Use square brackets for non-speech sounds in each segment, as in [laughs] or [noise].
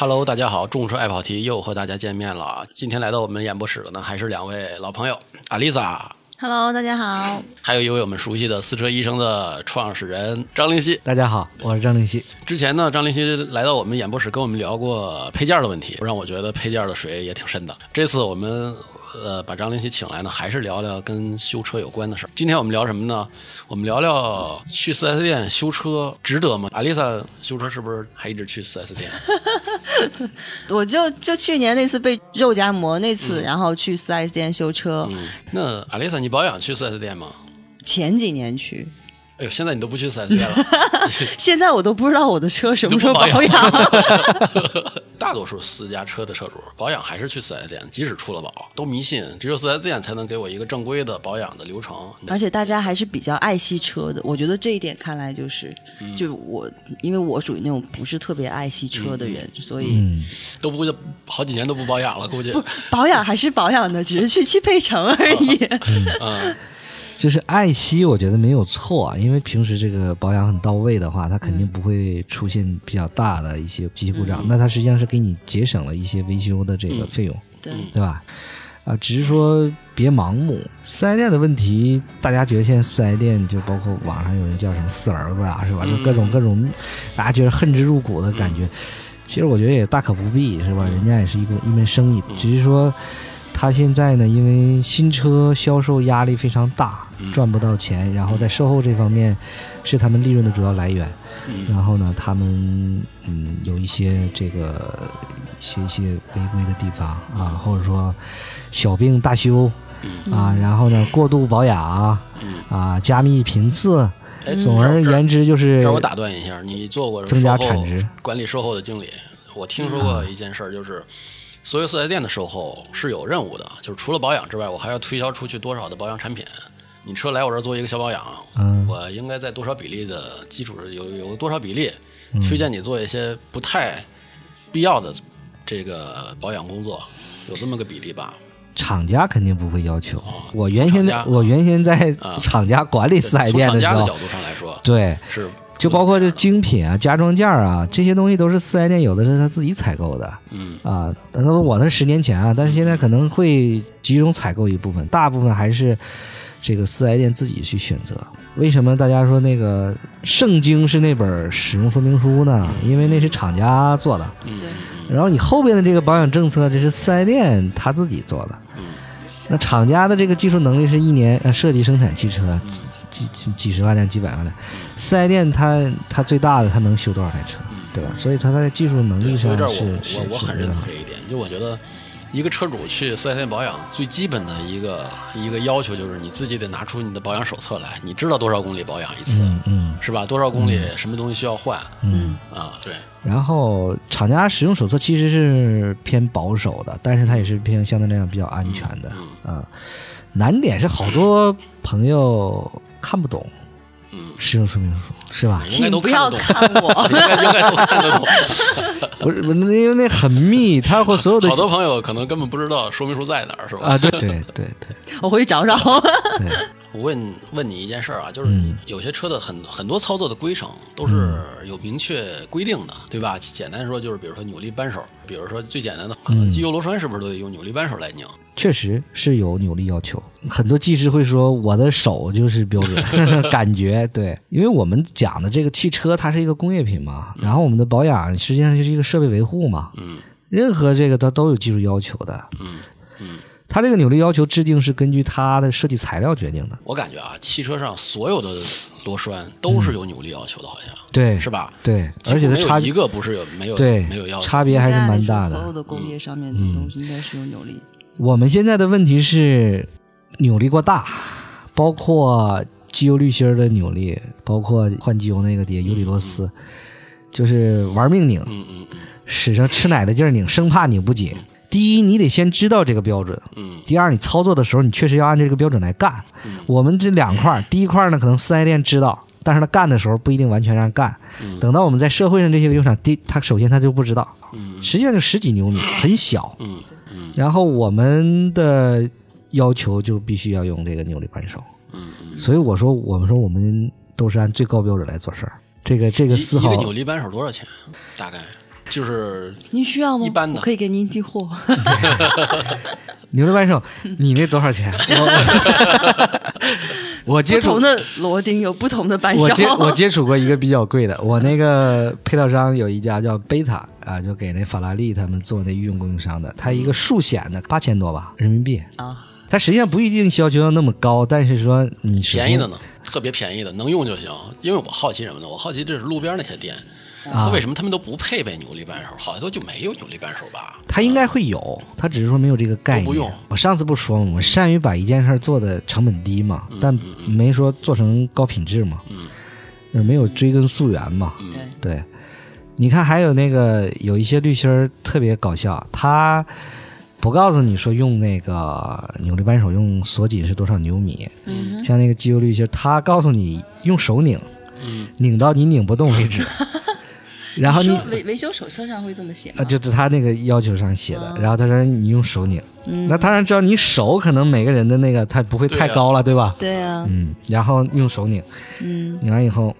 Hello，大家好，众车爱跑题又和大家见面了。今天来到我们演播室的呢，还是两位老朋友，阿丽萨，Hello，大家好。还有一位我们熟悉的私车医生的创始人张灵溪。大家好，我是张灵溪。之前呢，张灵溪来到我们演播室，跟我们聊过配件的问题，让我觉得配件的水也挺深的。这次我们呃把张林奇请来呢，还是聊聊跟修车有关的事儿。今天我们聊什么呢？我们聊聊去 4S 店修车值得吗？阿丽萨修车是不是还一直去 4S 店？[laughs] 我就就去年那次被肉夹馍那次，然后去 4S 店修车，嗯，那阿丽萨，你保养去 4S 店吗？前几年去，哎呦，现在你都不去 4S [laughs] 店了，[laughs] 现在我都不知道我的车什么时候保养。[laughs] 大多数私家车的车主保养还是去 4S 店，即使出了保都迷信，只有 4S 店才能给我一个正规的保养的流程。而且大家还是比较爱惜车的，我觉得这一点看来就是，嗯就我因为我属于那种不是特别爱惜车的人，所以嗯，都不好几年都不保养了，估计。保养还是保养的，只是去汽配城而已。嗯就是爱惜，我觉得没有错，啊因为平时这个保养很到位的话，它肯定不会出现比较大的一些机器故障，那它实际上是给你节省了一些维修的这个费用，对，对吧？啊，只是说别盲目。四 S 店的问题，大家觉得现在四 S 店就包括网上有人叫什么四儿子啊，是吧？就各种各种，大家觉得恨之入骨的感觉。其实我觉得也大可不必，是吧？人家也是一个一门生意，只是说他现在呢，因为新车销售压力非常大，赚不到钱，然后在售后这方面是他们利润的主要来源。嗯。然后呢，他们嗯有一些这个一些一些违规的地方啊，或者说小病大修嗯。啊，然后呢过度保养嗯。啊，加密频次，哎，总而言之就是让我打断一下，你做过增加产值。管理售后的经理，我听说过一件事儿，就是所有四 S 店的售后是有任务的，就是除了保养之外，我还要推销出去多少的保养产品。你车来我这儿做一个小保养，嗯我应该在多少比例的基础上有有多少比例，嗯推荐你做一些不太必要的这个保养工作，有这么个比例吧？厂家肯定不会要求。哦我原先在我原先在啊厂家管理四 S 从店时候厂家的角，度上来说，对，是就包括这精品啊、家装件啊这些东西都是四 S 店有的是他自己采购的。嗯。啊，那么我那是十年前啊，但是现在可能会集中采购一部分，大部分还是这个四 S 店自己去选择。为什么大家说那个圣经是那本使用说明书呢？因为那是厂家做的，嗯。对。然后你后边的这个保养政策，这是四 S 店他自己做的。嗯。那厂家的这个技术能力是一年呃设计生产汽车嗯几几几十万辆、几百万辆，四 S 店它它最大的它能修多少台车，对吧？所以它在技术能力上我是是我我很认同这一点，就我觉得一个车主去四 S 店保养，最基本的一个一个要求就是你自己得拿出你的保养手册来，你知道多少公里保养一次，嗯嗯是吧？多少公里什么东西需要换嗯。啊？对，然后厂家使用手册其实是偏保守的，但是它也是偏相对来讲比较安全的嗯啊。难点是好多朋友看不懂嗯，使用说明书，是吧？请不要看我。[laughs] 应该应该都看得懂。[laughs] 不是，不是因为那很密，他会所有的好多朋友可能根本不知道说明书在哪儿，是吧？啊，对对对对 [laughs] 我回去找找。对，我问问你一件事儿啊，就是嗯有些车的很很多操作的规程都是有明确规定的，对吧？简单说就是，比如说扭力扳手，比如说最简单的，可能嗯机油螺栓是不是都得用扭力扳手来拧？确实是有扭力要求。很多技师会说我的手就是标准，[laughs] [laughs] 感觉对，因为我们讲的这个汽车它是一个工业品嘛，然后我们的保养实际上就是一个设备维护嘛，嗯任何这个它都有技术要求的。嗯嗯。它这个扭力要求制定是根据它的设计材料决定的，我感觉啊，汽车上所有的螺栓都是有扭力要求的，好像对，是吧？对，而且它差一个不是有没有对没有要求。差别还是蛮大的所有的。工业上面的东西应该是有扭力。我们现在的问题是扭力过大，包括机油滤芯儿的扭力，包括换机油那个碟油底螺丝，就是玩命拧，嗯嗯嗯使上吃奶的劲儿拧，生怕拧不紧。第一，你得先知道这个标准；嗯第二，你操作的时候，你确实要按这个标准来干。嗯我们这两块儿，第一块儿呢，可能四 S 店知道，但是他干的时候不一定完全让干。嗯等到我们在社会上这些维修厂，第他首先他就不知道，嗯实际上就十几牛米，很小。嗯嗯然后我们的要求就必须要用这个扭力扳手，嗯嗯，所以我说我们说我们都是按最高标准来做事儿。这个这个丝毫一一个扭力扳手多少钱？大概就是您需要吗？一般的我可以给您寄货。[laughs] 牛的扳手，你那多少钱？[laughs] 我我接触不同的螺钉有不同的扳手。我接我接触过一个比较贵的，我那个配套商有一家叫贝塔啊，就给那法拉利他们做那御用供应商的，他一个数显的八千多吧人民币，啊，它实际上不一定要求要那么高，但是说你便宜的呢，特别便宜的，能用就行。因为我好奇什么呢？我好奇这是路边那些店，啊为什么他们都不配备扭力扳手？好像都就没有扭力扳手吧？他应该会有，他只是说没有这个概念。不用我上次不说吗？我们善于把一件事做的成本低嘛，但嗯嗯没说做成高品质嘛，嗯就是没有追根溯源嘛。嗯对，对，你看还有那个有一些滤芯儿特别搞笑，他不告诉你说用那个扭力扳手用锁紧是多少牛米，嗯像那个机油滤芯儿，他告诉你用手拧，嗯拧到你拧不动为止。[laughs] 然后你维维修手册上会这么写吗啊，？就是他那个要求上写的，嗯然后他说你用手拧，嗯那当然知道你手可能每个人的那个他不会太高了，对吧？对啊，嗯，然后用手拧，嗯拧完以后，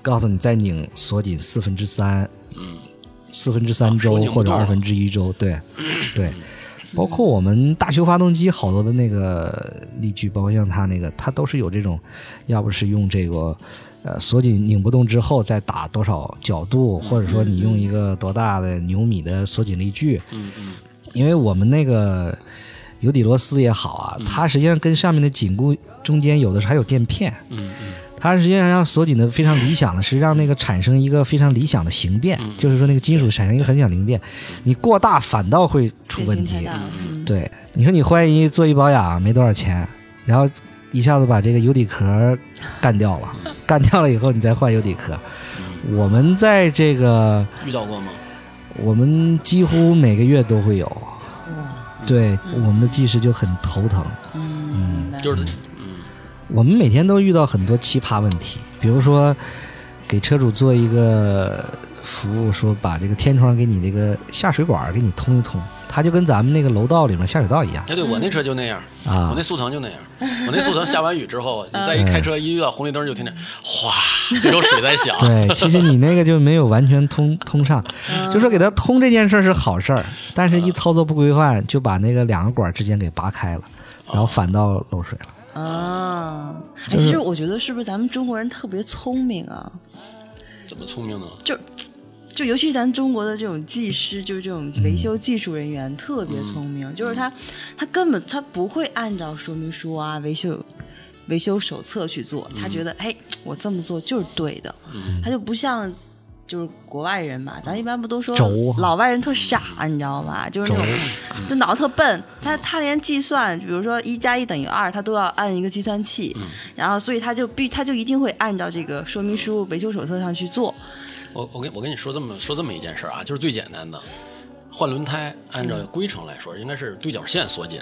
告诉你再拧锁紧四分之三，嗯四分之三周或者二分之一周，对，[clears throat] 对，包括我们大修发动机好多的那个力矩，包括像它那个，它都是有这种，要不是用这个。呃，锁紧拧不动之后再打多少角度，或者说你用一个多大的牛米的锁紧力矩，嗯嗯。因为我们那个油底螺丝也好啊，它实际上跟上面的紧固中间有的时候还有垫片，嗯嗯。它实际上要锁紧的非常理想的是让那个产生一个非常理想的形变，嗯就是说那个金属产生一个很小形变，你过大反倒会出问题。对，你说你怀疑做一保养没多少钱，然后一下子把这个油底壳干掉了，[laughs] 干掉了以后你再换油底壳。我们在这个遇到过吗？我们几乎每个月都会有，对我们的技师就很头疼。嗯，就是嗯我们每天都遇到很多奇葩问题，比如说给车主做一个服务，说把这个天窗给你这个下水管给你通一通，它就跟咱们那个楼道里面下水道一样哎，对我那车就那样，啊我那。速腾就那样。我那速腾下完雨之后，[laughs] 你再一开车，一遇到红绿灯就听见哗，这种水在响。[laughs] 对，其实你那个就没有完全通通畅，[laughs] 就说给它通这件事是好事儿，但是一操作不规范，就把那个两个管之间给拔开了，然后反倒漏水了。啊，哎，其实我觉得是不是咱们中国人特别聪明啊？怎么聪明呢？就尤其是咱中国的这种技师，就是这种维修技术人员、特别聪明，就是他他根本他不会按照说明书啊、维修维修手册去做，他觉得哎，我这么做就是对的，嗯。他就不像。就是国外人嘛，咱一般不都说老外人特傻，你知道吗？就是那种就脑子特笨，他他连计算，比如说一加一等于二，他都要按一个计算器，然后所以他就必他就一定会按照这个说明书、维修手册上去做。我我跟我跟你说这么说这么一件事儿啊，就是最简单的，换轮胎按照规程来说应该是对角线锁紧，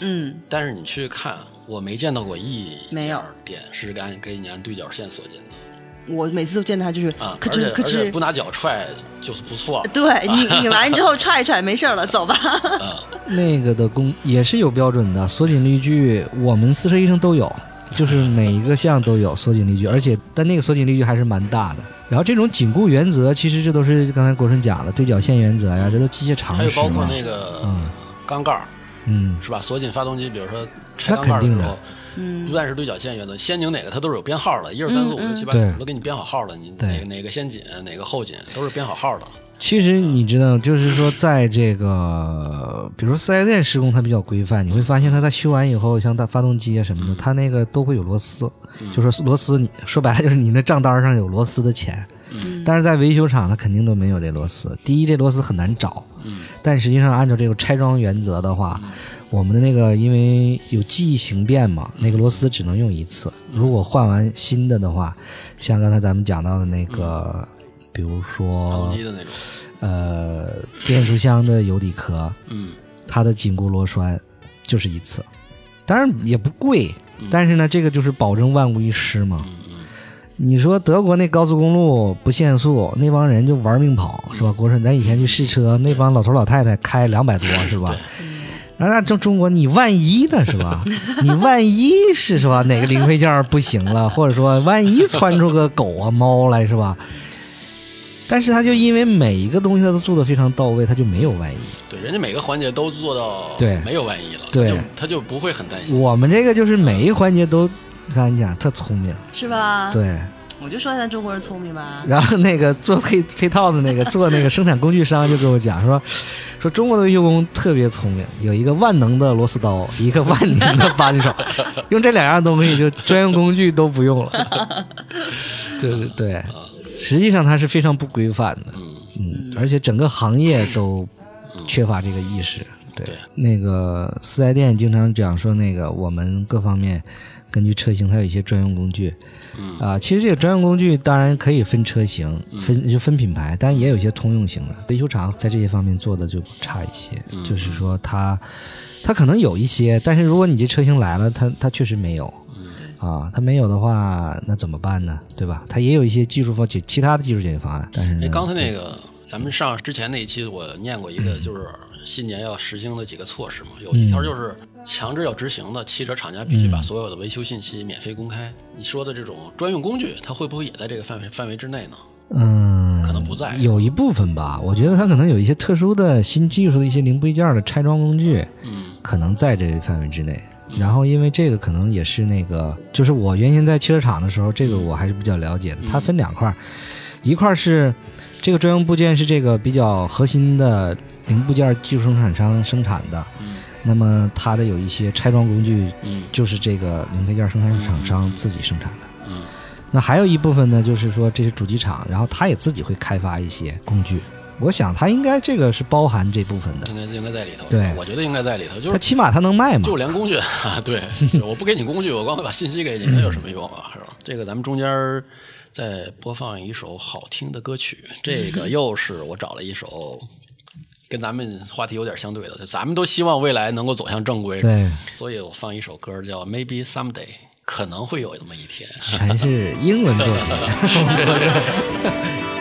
嗯，但是你去看，我没见到过一没有家店是按给你按对角线锁紧的我每次都见他就是啊，咯而且吱咯吱而且不，拿脚踹就是不错。对你你完之后 [laughs] 踹一踹没事儿了，走吧。[laughs] 那个的工也是有标准的，锁紧力矩我们四车医生都有，就是每一个项都有锁紧力矩，而且但那个锁紧力矩还是蛮大的。然后这种紧固原则，其实这都是刚才国顺讲的对角线原则呀，这都机械常识还有。包括那个嗯。缸盖儿嗯，是吧？锁紧发动机，比如说拆那缸盖儿的时候，嗯。不但是对角线原则，先拧哪个它都是有编号的，一二三四五六七八都给你编好号了，你哪个哪个先紧，哪个后紧都是编好号的。其实你知道，就是说，在这个，比如说四 S 店施工，它比较规范，你会发现它在修完以后，像它发动机啊什么的，它那个都会有螺丝，就说螺丝你说白了就是你那账单上有螺丝的钱，嗯。但是在维修厂它肯定都没有这螺丝。第一，这螺丝很难找，嗯。但实际上按照这个拆装原则的话，我们的那个因为有记忆形变嘛，那个螺丝只能用一次。如果换完新的的话，像刚才咱们讲到的那个，比如说。呃变速箱的油底壳，嗯它的紧固螺栓就是一次，当然也不贵，但是呢，这个就是保证万无一失嘛。你说德国那高速公路不限速，那帮人就玩命跑，是吧？国顺，咱以前去试车，那帮老头老太太开两百多，是吧？然后那中中国，你万一呢，是吧？[laughs] 你万一是是吧？哪个零配件不行了，或者说万一窜出个狗啊猫来，是吧？但是他就因为每一个东西他都做的非常到位，他就没有万一。对，人家每个环节都做到对没有万一了，对他就他就不会很担心。我们这个就是每一环节都，刚才讲特聪明，是吧？，对。我就说咱中国人聪明吧。然后那个做配配套的那个做那个生产工具商就跟我讲说，说中国的维修工特别聪明，有一个万能的螺丝刀，一个万能的扳手，[laughs] 用这两样东西就专用工具都不用了。就 [laughs] 是对，实际上它是非常不规范的，嗯。嗯，而且整个行业都缺乏这个意识。对对，那个四 S 店经常讲说，那个我们各方面根据车型，它有一些专用工具。嗯。啊，其实这个专用工具当然可以分车型、嗯。分就分品牌，但也有一些通用型的。维修厂在这些方面做的就差一些，嗯。就是说它它可能有一些，但是如果你这车型来了，它它确实没有。嗯啊，它没有的话，那怎么办呢？对吧？它也有一些技术方解其他的技术解决方案，但是哎，刚才那个咱们上之前那一期我念过一个，嗯就是新年要实行的几个措施嘛，有一条就是强制要执行的，汽车厂家必须把嗯所有的维修信息免费公开。你说的这种专用工具，它会不会也在这个范围范围之内呢？嗯，可能不在有一部分吧。我觉得它可能有一些特殊的新技术的一些零部件的拆装工具，嗯可能在这个范围之内。然后，因为这个可能也是那个，就是我原先在汽车厂的时候，这个我还是比较了解的。它分两块儿，一块儿是这个专用部件是这个比较核心的零部件技术生产商生产的，嗯那么它的有一些拆装工具嗯就是这个零配件生产厂商自己生产的。嗯那还有一部分呢，就是说这些主机厂，然后它也自己会开发一些工具。我想它应该这个是包含这部分的，应该应该在里头。对我觉得应该在里头，就是它起码它能卖嘛就。连工具啊，对，[laughs] 我不给你工具，我光会把信息给你，那有什么用啊？是吧？这个咱们中间儿再播放一首好听的歌曲，这个又是我找了一首跟咱们话题有点相对的，咱们都希望未来能够走向正规，对，所以我放一首歌叫《Maybe Someday》，可能会有那么一天。全是英文作品。[laughs] [laughs]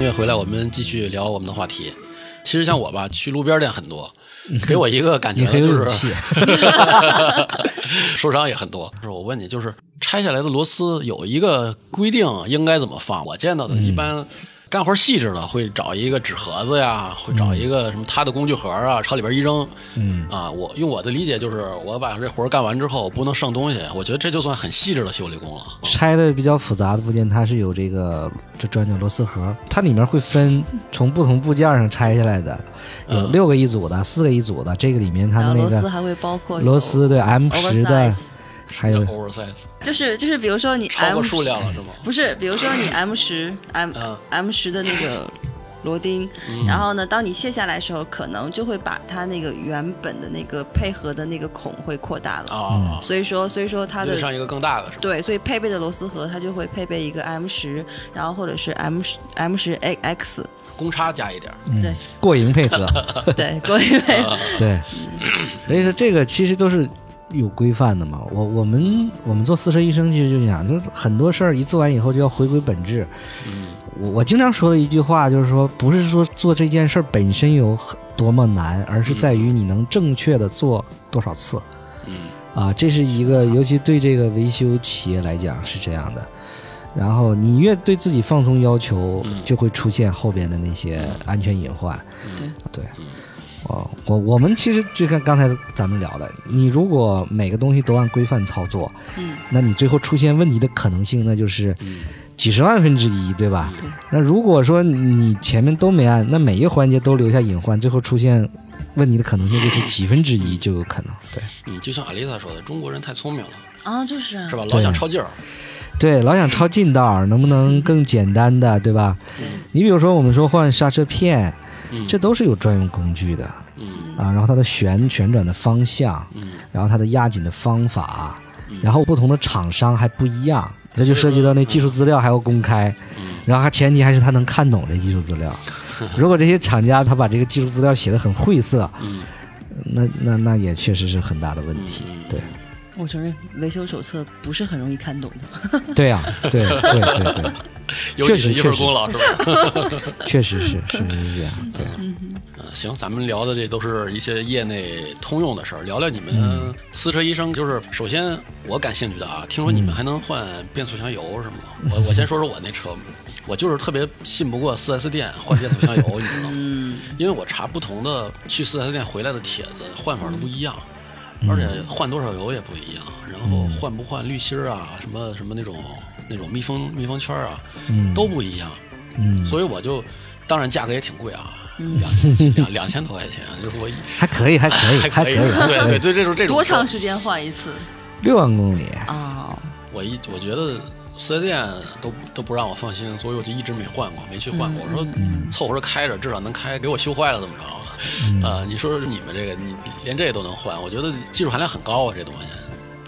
乐回来，我们继续聊我们的话题。其实像我吧，去路边店很多，给我一个感觉就是，[laughs] 受伤也很多。是我问你，就是拆下来的螺丝有一个规定应该怎么放？我见到的一般干活细致的会找一个纸盒子呀，会找一个什么他的工具盒啊，朝里边一扔。嗯啊，我用我的理解就是，我把这活儿干完之后不能剩东西，我觉得这就算很细致的修理工了。拆的比较复杂的部件，它是有这个这转角螺丝盒，它里面会分从不同部件上拆下来的，有嗯六个一组的，四个一组的，这个里面它的那个螺丝还会包括螺丝对 M 十的 oversize，，还有 oversize 就是就是比如说你超 M 过数量了是吗？不是，比如说你 M 十 M 嗯。M 十的那个螺钉，然后呢，当你卸下来的时候，可能就会把它那个原本的那个配合的那个孔会扩大了。啊，所以说，所以说它的上一个更大的是吧？对，所以配备的螺丝盒它就会配备一个 M 十，然后或者是 M 十 M 十 A X 公差加一点儿，对。过盈配合，[laughs] 对，过盈配合。[laughs] 对，所以说这个其实都是有规范的嘛。我我们我们做四车医生其实就讲，就是很多事儿一做完以后就要回归本质。嗯我我经常说的一句话就是说，不是说做这件事儿本身有很多么难，而是在于你能正确的做多少次。嗯啊，这是一个，尤其对这个维修企业来讲是这样的。然后你越对自己放松要求，嗯就会出现后边的那些安全隐患。嗯对嗯，哦，我我们其实就跟刚才咱们聊的，你如果每个东西都按规范操作，嗯，那你最后出现问题的可能性那就是嗯几十万分之一，对吧？对那如果说你前面都没按，那每一个环节都留下隐患，最后出现问题的可能性就是几分之一就有可能。对嗯，就像阿丽萨说的，中国人太聪明了，啊，就是啊是吧？老想抄近儿，对，老想抄近道儿，能不能更简单的，对吧？嗯你比如说我们说换刹车片，嗯，这都是有专用工具的。嗯。啊，然后它的旋旋转的方向，嗯。然后它的压紧的方法，然后不同的厂商还不一样，那就涉及到那技术资料还要公开，嗯。然后还前提还是他能看懂这技术资料。[laughs] 如果这些厂家他把这个技术资料写的很晦涩，嗯。那那那也确实是很大的问题。嗯。对，我承认维修手册不是很容易看懂的。[laughs] 对呀、对对对对，[laughs] 有你的确实确实一份功劳是吧？[laughs] 确实是是是这样。对，嗯，行，咱们聊的这都是一些业内通用的事儿，聊聊你们私车医生。就是首先我感兴趣的啊，听说你们还能换变速箱油是吗？我我先说说我那车，我就是特别信不过 4S 店换变速箱油，你知道吗？嗯，因为我查不同的去 4S 店回来的帖子，换法都不一样，而且换多少油也不一样，然后换不换滤芯儿啊，什么什么那种那种密封密封圈儿啊，嗯都不一样。嗯，所以我就，当然价格也挺贵啊，嗯两两两千多块钱，就是我还可以，还可以，[laughs] 还可以，还可以。对对对，这种这种多长时间换一次？六万公里，啊，我一我觉得四 S 店都都不让我放心，所以我就一直没换过，没去换过。我说凑合着开着，至少能开，给我修坏了怎么着？啊，你说说你们这个，你连这都能换，我觉得技术含量很高啊，这东西。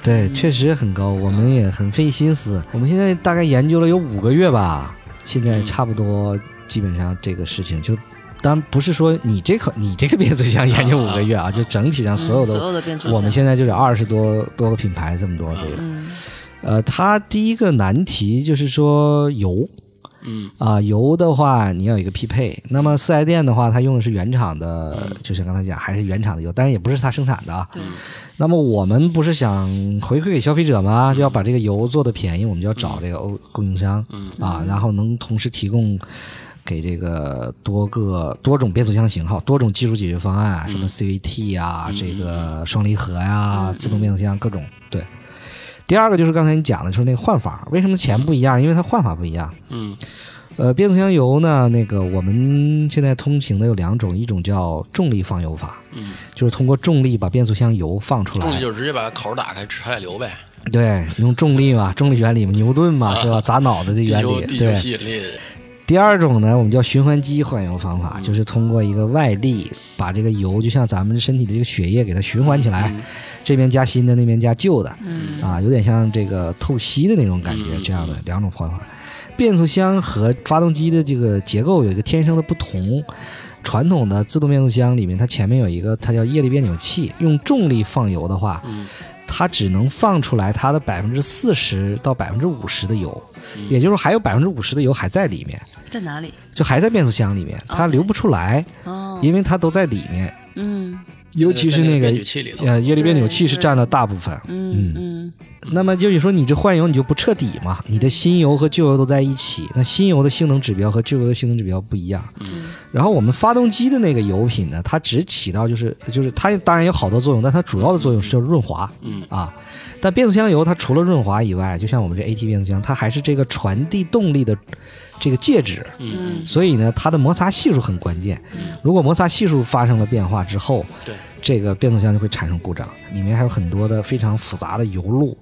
对，确实很高，我们也很费心思。我们现在大概研究了有五个月吧，现在差不多基本上这个事情就。当然不是说你这个你这个变速箱研究五个月啊，就整体上所有的，嗯所有的变速箱我们现在就是二十多多个品牌这么多这个。嗯呃，它第一个难题就是说油嗯啊、油的话你要有一个匹配。那么四 S 店的话，它用的是原厂的，就像刚才讲，还是原厂的油，但是也不是它生产的啊。对，那么我们不是想回馈给消费者吗？就要把这个油做的便宜，我们就要找这个欧供应商嗯啊，然后能同时提供给这个多个多种变速箱型号、多种技术解决方案，什么 CVT 啊，这个双离合呀、自动变速箱各种。对。第二个就是刚才你讲的，就是那个换法，为什么钱不一样？因为它换法不一样。嗯呃，变速箱油呢，那个我们现在通行的有两种，一种叫重力放油法，嗯，就是通过重力把变速箱油放出来。重力就是直接把口打开，直下流呗，对，用重力嘛，重力原理嘛，牛顿嘛，是吧？砸脑袋的原理。对。吸引力。第二种呢，我们叫循环机换油方嗯。法，就是通过一个外力把这个油，就像咱们身体的这个血液给它循环起来，嗯。这边加新的，那边加旧的，嗯。啊，有点像这个透析的那种感觉，嗯这样的两种方法。变速箱和发动机的这个结构有一个天生的不同，传统的自动变速箱里面，它前面有一个它叫液力变扭器，用重力放油的话，嗯它只能放出来它的百分之四十到百分之五十的油，嗯也就是还有百分之五十的油还在里面，在哪里？就还在变速箱里面，它流不出来，哦，因为它都在里面，嗯尤其是那那个呃液力变扭器是占了大部分。嗯嗯那么就是说，你这换油你就不彻底嘛？你的新油和旧油都在一起，那新油的性能指标和旧油的性能指标不一样。嗯然后我们发动机的那个油品呢，它只起到就是就是它当然有好多作用，但它主要的作用是叫润滑嗯。啊。但变速箱油它除了润滑以外，就像我们这 AT 变速箱，它还是这个传递动力的这个介质，嗯。所以呢，它的摩擦系数很关键。如果摩擦系数发生了变化之后，对，这个变速箱就会产生故障，里面还有很多的非常复杂的油路，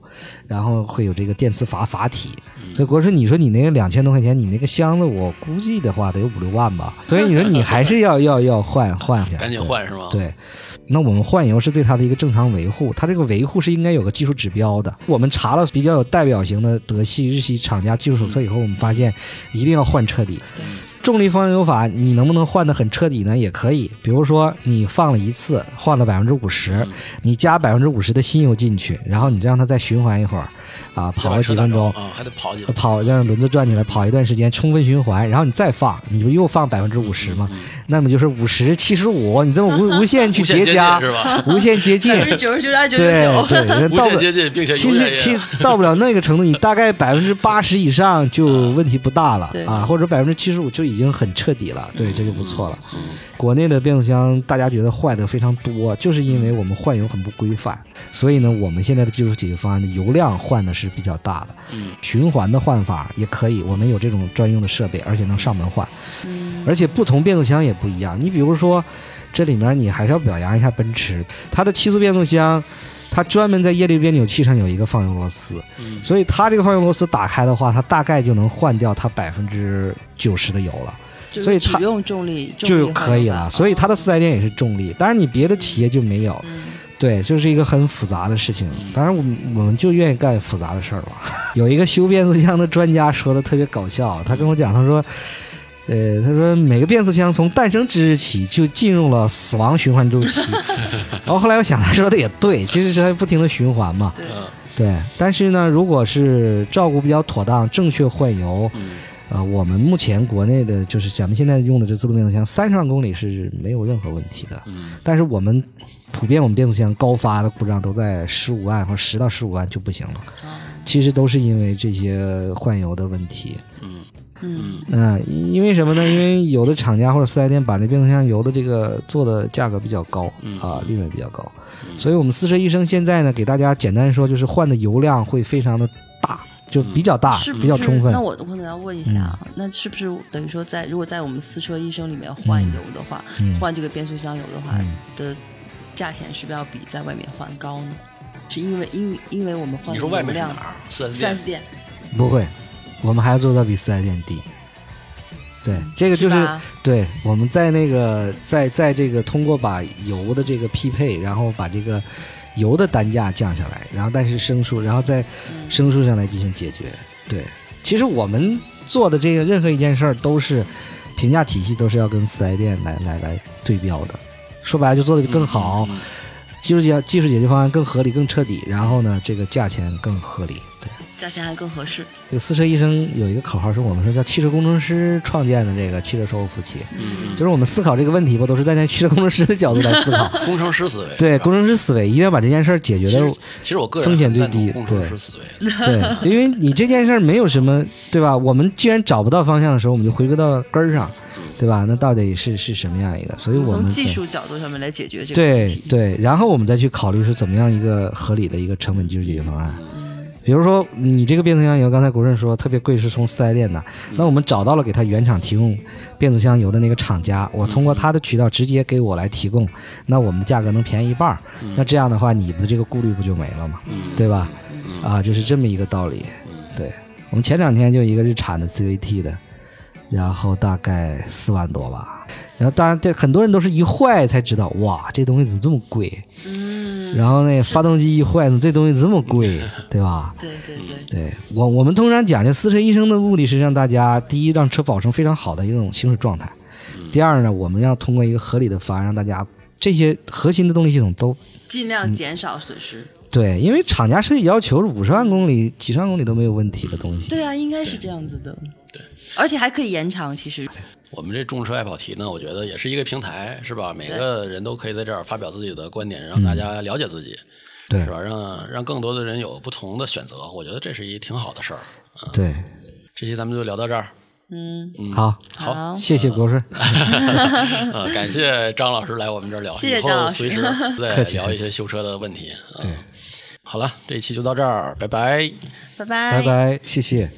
然后会有这个电磁阀阀体。所以国师，你说你那个两千多块钱，你那个箱子，我估计的话得有五六万吧。所以你说你还是要要要换 [laughs] 换一下，赶紧换是吗？对。对。那我们换油是对它的一个正常维护，它这个维护是应该有个技术指标的。我们查了比较有代表型的德系、日系厂家技术手册以后，我们发现一定要换彻底。重力放油法你能不能换的很彻底呢？也可以，比如说你放了一次，换了百分之五十，你加百分之五十的新油进去，然后你再让它再循环一会儿，啊，跑个几分钟，啊，还得跑几跑让轮子转起来，跑一段时间，充分循环，然后你再放，你不又放百分之五十吗？那么就是五十七十五，你这么无 [laughs] 无限去叠加，是吧？无限接近，百分之九十九点九。对九九，对，无到不限接近，并且其实其实到不了那个程度，你大概百分之八十以上就问题不大了啊，或者百分之七十五就已经很彻底了，对，这就不错了。嗯国内的变速箱大家觉得坏的非常多，就是因为我们换油很不规范，所以呢，我们现在的技术解决方案的油量换的是比较大的，嗯循环的换法也可以，我们有这种专用的设备，而且能上门换。嗯而且不同变速箱也不一样。你比如说，这里面你还是要表扬一下奔驰，它的七速变速箱，它专门在液力变扭器上有一个放油螺丝，嗯所以它这个放油螺丝打开的话，它大概就能换掉它百分之九十的油了，所以它用重力就可以了。所以它的四 S 店也是是重力，当然你别的企业就没有。对，就是一个很复杂的事情。当然，我们我们就愿意干复杂的事儿吧。[laughs] 有一个修变速箱的专家说的特别搞笑，他跟我讲，他说，呃，他说每个变速箱从诞生之日起就进入了死亡循环周期。[laughs] 然后后来我想，他说的也对，其实是在不停的循环嘛。对但是呢，如果是照顾比较妥当，正确换油，嗯呃，我们目前国内的就是咱们现在用的这自动变速箱，三十万公里是没有任何问题的。嗯但是我们普遍我们变速箱高发的故障都在十五万或者十到十五万就不行了，其实都是因为这些换油的问题。嗯嗯。嗯、因为什么呢？因为有的厂家或者四 S 店把这变速箱油的这个做的价格比较高嗯。啊，利润比较高，所以我们四车医生现在呢，给大家简单说，就是换的油量会非常的大，就比较大，是比较充分。那。我我可能要问一下啊，那是不是等于说在如果在我们私车医生里面换油的话，嗯。换这个变速箱油的话、嗯。的价钱是不是要比在外面换高呢？是因为因因为我们换的你说外面是油量哪儿？四 S 店。不会，我们还要做到比四 S 店低。对，这个就是吧对我们在那个在在这个通过把油的这个匹配，然后把这个油的单价降下来，然后但是升数，然后在嗯升数上来进行解决。对，其实我们做的这个任何一件事儿都是评价体系都是要跟四 S 店来来来对标的，说白了就做的更好，嗯技术解技术解决方案更合理、更彻底，然后呢，这个价钱更合理。对。价钱还更合适。这个私车医生有一个口号，是我们说叫汽车工程师创建的这个汽车售后服务器，嗯就是我们思考这个问题吧，都是站在汽车工程师的角度来思考。嗯，工程师思维对，工程师思维一定要把这件事儿解决的其实我个人风险最低工程对师思维。[laughs] 对，因为你这件事儿没有什么，对吧？我们既然找不到方向的时候，我们就回归到根儿上，对吧？那到底是是什么样一个？所以我们从技术角度上面来解决这个。对对，然后我们再去考虑是怎么样一个合理的一个成本技术解决方案。比如说，你这个变速箱油，刚才国顺说特别贵，是从四 S 店的。那我们找到了给他原厂提供变速箱油的那个厂家，我通过他的渠道直接给我来提供，那我们价格能便宜一半儿。那这样的话，你的这个顾虑不就没了吗？嗯，对吧？嗯啊，就是这么一个道理。嗯对我们前两天就一个日产的 CVT 的，然后大概四万多吧。然后当然，这很多人都是一坏才知道，哇，这东西怎么这么贵？嗯，然后那发动机一坏，怎么这东西这么贵，[laughs] 对吧？对对对，对我，我们通常讲究私车医生的目的是让大家第一让车保持非常好的一种行驶状态，第二呢，我们要通过一个合理的方案，让大家这些核心的动力系统都尽量减少损失。对，因为厂家设计要求是五十万公里、几十万公里都没有问题的东西。对啊，应该是这样子的。对，而且还可以延长。其实我们这众车爱跑题呢，我觉得也是一个平台，是吧？每个人都可以在这儿发表自己的观点，让大家了解自己，对是吧？让让更多的人有不同的选择，我觉得这是一挺好的事儿。对，这期咱们就聊到这儿。嗯，嗯，好，好，谢谢国顺。啊，感谢张老师来我们这儿聊，谢谢以后张老师随时 [laughs] 再聊一些修车的问题。嗯对，好了，这一期就到这儿，拜拜。拜拜，拜拜，谢谢。